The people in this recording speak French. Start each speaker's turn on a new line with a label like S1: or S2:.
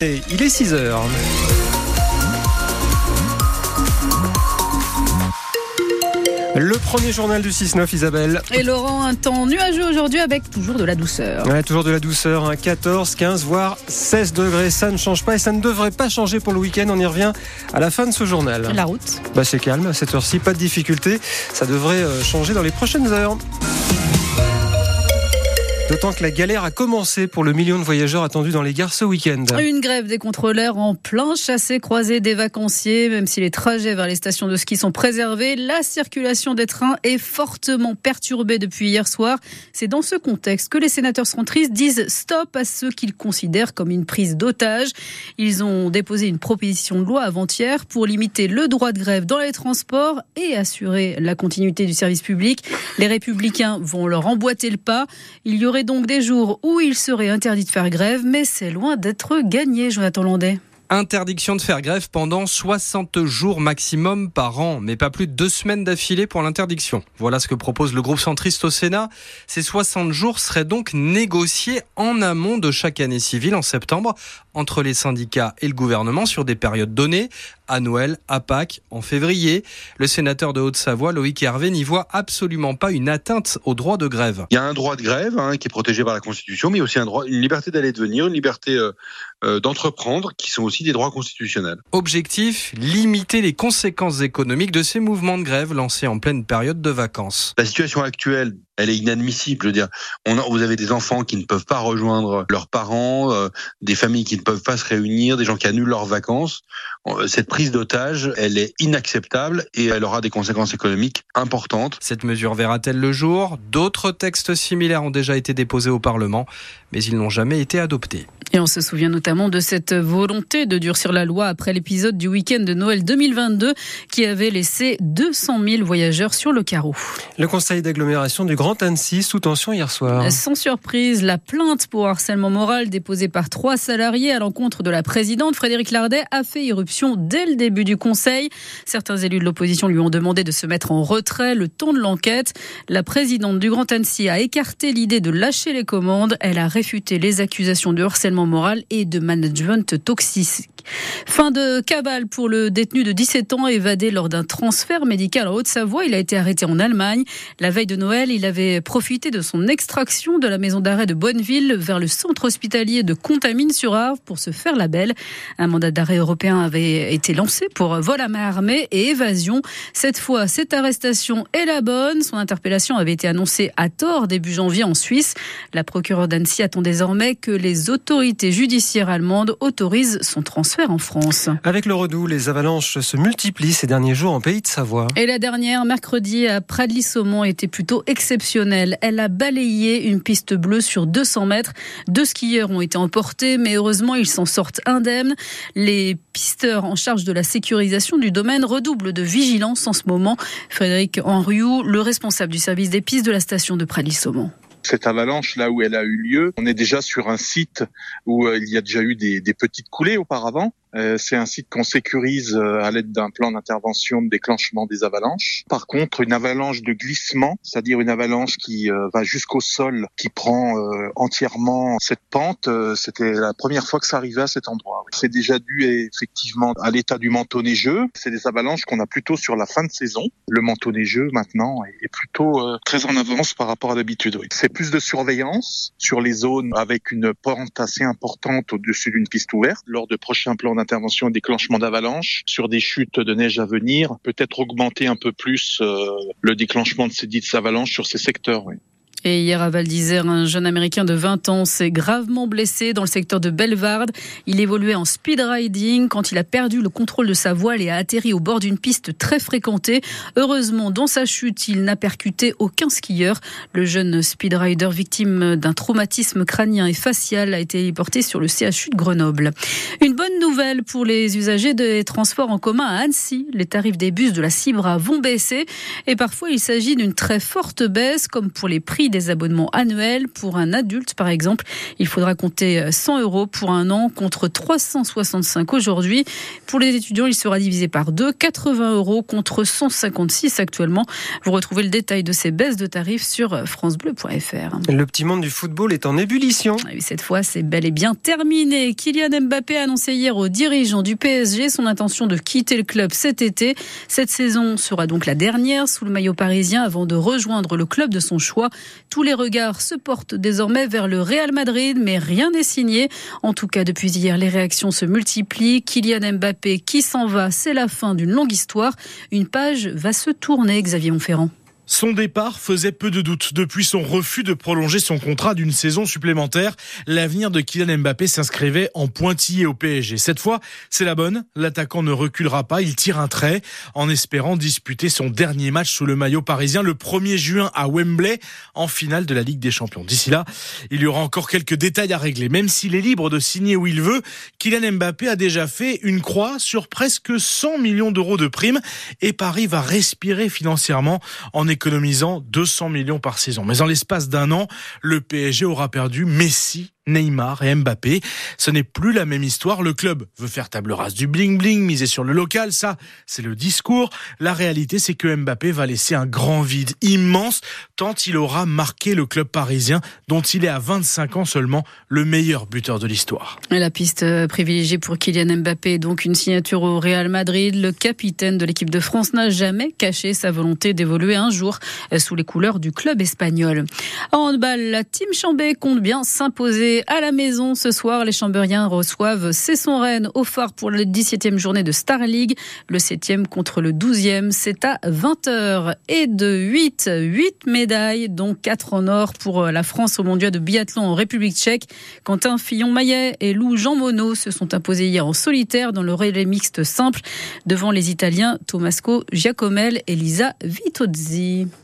S1: il est 6 heures. Le premier journal du 6-9, Isabelle.
S2: Et Laurent, un temps nuageux aujourd'hui avec toujours de la douceur.
S1: Ouais, toujours de la douceur, 14, hein. 15, voire 16 degrés. Ça ne change pas et ça ne devrait pas changer pour le week-end. On y revient à la fin de ce journal.
S2: La route
S1: bah, C'est calme à cette heure-ci, pas de difficulté. Ça devrait euh, changer dans les prochaines heures. D'autant que la galère a commencé pour le million de voyageurs attendus dans les gares ce week-end.
S2: Une grève des contrôleurs en plein chassé-croisé des vacanciers. Même si les trajets vers les stations de ski sont préservés, la circulation des trains est fortement perturbée depuis hier soir. C'est dans ce contexte que les sénateurs centristes disent stop à ceux qu'ils considèrent comme une prise d'otage. Ils ont déposé une proposition de loi avant-hier pour limiter le droit de grève dans les transports et assurer la continuité du service public. Les républicains vont leur emboîter le pas. Il y aurait donc des jours où il serait interdit de faire grève, mais c'est loin d'être gagné, Jonathan Landais.
S3: Interdiction de faire grève pendant 60 jours maximum par an, mais pas plus de deux semaines d'affilée pour l'interdiction. Voilà ce que propose le groupe centriste au Sénat. Ces 60 jours seraient donc négociés en amont de chaque année civile en septembre entre les syndicats et le gouvernement sur des périodes données, à Noël, à Pâques, en février. Le sénateur de Haute-Savoie, Loïc Hervé, n'y voit absolument pas une atteinte au droit de grève.
S4: Il y a un droit de grève hein, qui est protégé par la Constitution, mais aussi un droit, une liberté d'aller et de venir, une liberté euh, euh, d'entreprendre, qui sont aussi des droits constitutionnels.
S3: Objectif limiter les conséquences économiques de ces mouvements de grève lancés en pleine période de vacances.
S4: La situation actuelle elle est inadmissible. Je veux dire, on vous avez des enfants qui ne peuvent pas rejoindre leurs parents, euh, des familles qui ne peuvent pas se réunir, des gens qui annulent leurs vacances. Euh, cette prise d'otage, elle est inacceptable et elle aura des conséquences économiques importantes.
S3: Cette mesure verra-t-elle le jour? D'autres textes similaires ont déjà été déposés au Parlement, mais ils n'ont jamais été adoptés.
S2: Et on se souvient notamment de cette volonté de durcir la loi après l'épisode du week-end de Noël 2022 qui avait laissé 200 000 voyageurs sur le carreau.
S1: Le conseil d'agglomération du Grand Annecy sous tension hier soir.
S2: Sans surprise, la plainte pour harcèlement moral déposée par trois salariés à l'encontre de la présidente Frédéric Lardet a fait irruption dès le début du conseil. Certains élus de l'opposition lui ont demandé de se mettre en retrait le temps de l'enquête. La présidente du Grand Annecy a écarté l'idée de lâcher les commandes. Elle a réfuté les accusations de harcèlement moral et de management toxique. Fin de cabale pour le détenu de 17 ans évadé lors d'un transfert médical en Haute-Savoie. Il a été arrêté en Allemagne. La veille de Noël, il avait profité de son extraction de la maison d'arrêt de Bonneville vers le centre hospitalier de Contamine-sur-Arve pour se faire la belle. Un mandat d'arrêt européen avait été lancé pour vol à main armée et évasion. Cette fois, cette arrestation est la bonne. Son interpellation avait été annoncée à tort début janvier en Suisse. La procureure d'Annecy attend désormais que les autorités judiciaires allemandes autorisent son transfert en France.
S1: Avec le redout, les avalanches se multiplient ces derniers jours en pays de Savoie.
S2: Et la dernière, mercredi, à Pradly-Saumon, était plutôt exceptionnelle. Elle a balayé une piste bleue sur 200 mètres. Deux skieurs ont été emportés, mais heureusement, ils s'en sortent indemnes. Les pisteurs en charge de la sécurisation du domaine redoublent de vigilance en ce moment. Frédéric Henriou, le responsable du service des pistes de la station de Pradly-Saumon
S5: cette avalanche là où elle a eu lieu, on est déjà sur un site où euh, il y a déjà eu des, des petites coulées auparavant. Euh, c'est un site qu'on sécurise euh, à l'aide d'un plan d'intervention de déclenchement des avalanches. Par contre, une avalanche de glissement, c'est-à-dire une avalanche qui euh, va jusqu'au sol, qui prend entièrement cette pente, c'était la première fois que ça arrivait à cet endroit. C'est déjà dû effectivement à l'état du manteau neigeux. C'est des avalanches qu'on a plutôt sur la fin de saison. Le manteau neigeux maintenant est plutôt très en avance par rapport à d'habitude. C'est plus de surveillance sur les zones avec une pente assez importante au-dessus d'une piste ouverte. Lors de prochains plans d'intervention et déclenchement d'avalanches, sur des chutes de neige à venir, peut-être augmenter un peu plus euh, le déclenchement de ces dites avalanches sur ces secteurs.
S2: Et hier à Val d'Isère, un jeune Américain de 20 ans s'est gravement blessé dans le secteur de Bellevarde. Il évoluait en speed riding quand il a perdu le contrôle de sa voile et a atterri au bord d'une piste très fréquentée. Heureusement, dans sa chute, il n'a percuté aucun skieur. Le jeune speed rider victime d'un traumatisme crânien et facial a été porté sur le CHU de Grenoble. Une bonne nouvelle pour les usagers des transports en commun à Annecy. Les tarifs des bus de la Cibra vont baisser et parfois il s'agit d'une très forte baisse comme pour les prix des des abonnements annuels. Pour un adulte, par exemple, il faudra compter 100 euros pour un an contre 365 aujourd'hui. Pour les étudiants, il sera divisé par deux, 80 euros contre 156 actuellement. Vous retrouvez le détail de ces baisses de tarifs sur francebleu.fr.
S1: Le petit monde du football est en ébullition.
S2: Ah cette fois, c'est bel et bien terminé. Kylian Mbappé a annoncé hier aux dirigeants du PSG son intention de quitter le club cet été. Cette saison sera donc la dernière sous le maillot parisien avant de rejoindre le club de son choix. Tous les regards se portent désormais vers le Real Madrid, mais rien n'est signé. En tout cas, depuis hier, les réactions se multiplient. Kylian Mbappé qui s'en va, c'est la fin d'une longue histoire. Une page va se tourner, Xavier Monferrand.
S6: Son départ faisait peu de doute. Depuis son refus de prolonger son contrat d'une saison supplémentaire, l'avenir de Kylian Mbappé s'inscrivait en pointillé au PSG. Cette fois, c'est la bonne. L'attaquant ne reculera pas. Il tire un trait en espérant disputer son dernier match sous le maillot parisien le 1er juin à Wembley en finale de la Ligue des Champions. D'ici là, il y aura encore quelques détails à régler. Même s'il est libre de signer où il veut, Kylian Mbappé a déjà fait une croix sur presque 100 millions d'euros de primes et Paris va respirer financièrement en économisant 200 millions par saison. Mais en l'espace d'un an, le PSG aura perdu Messi, Neymar et Mbappé. Ce n'est plus la même histoire. Le club veut faire table rase du bling-bling, miser sur le local. Ça, c'est le discours. La réalité, c'est que Mbappé va laisser un grand vide immense tant il aura marqué le club parisien dont il est à 25 ans seulement le meilleur buteur de l'histoire.
S2: La piste euh, privilégiée pour Kylian Mbappé, donc une signature au Real Madrid. Le capitaine de l'équipe de France n'a jamais caché sa volonté d'évoluer un jour euh, sous les couleurs du club espagnol. En handball, la team Chambé compte bien s'imposer à la maison ce soir. Les Chamberiens reçoivent Cesson Rennes au phare pour la 17e journée de Star League. Le 7e contre le 12e, c'est à 20h. Et de 8, 8 médailles, dont 4 en or pour la France au mondial de biathlon en République tchèque. Quentin Fillon-Maillet et Lou Jean Monod se sont imposés hier en solitaire dans le relais mixte simple devant les Italiens Tomasco Giacomel et Lisa Vitozzi.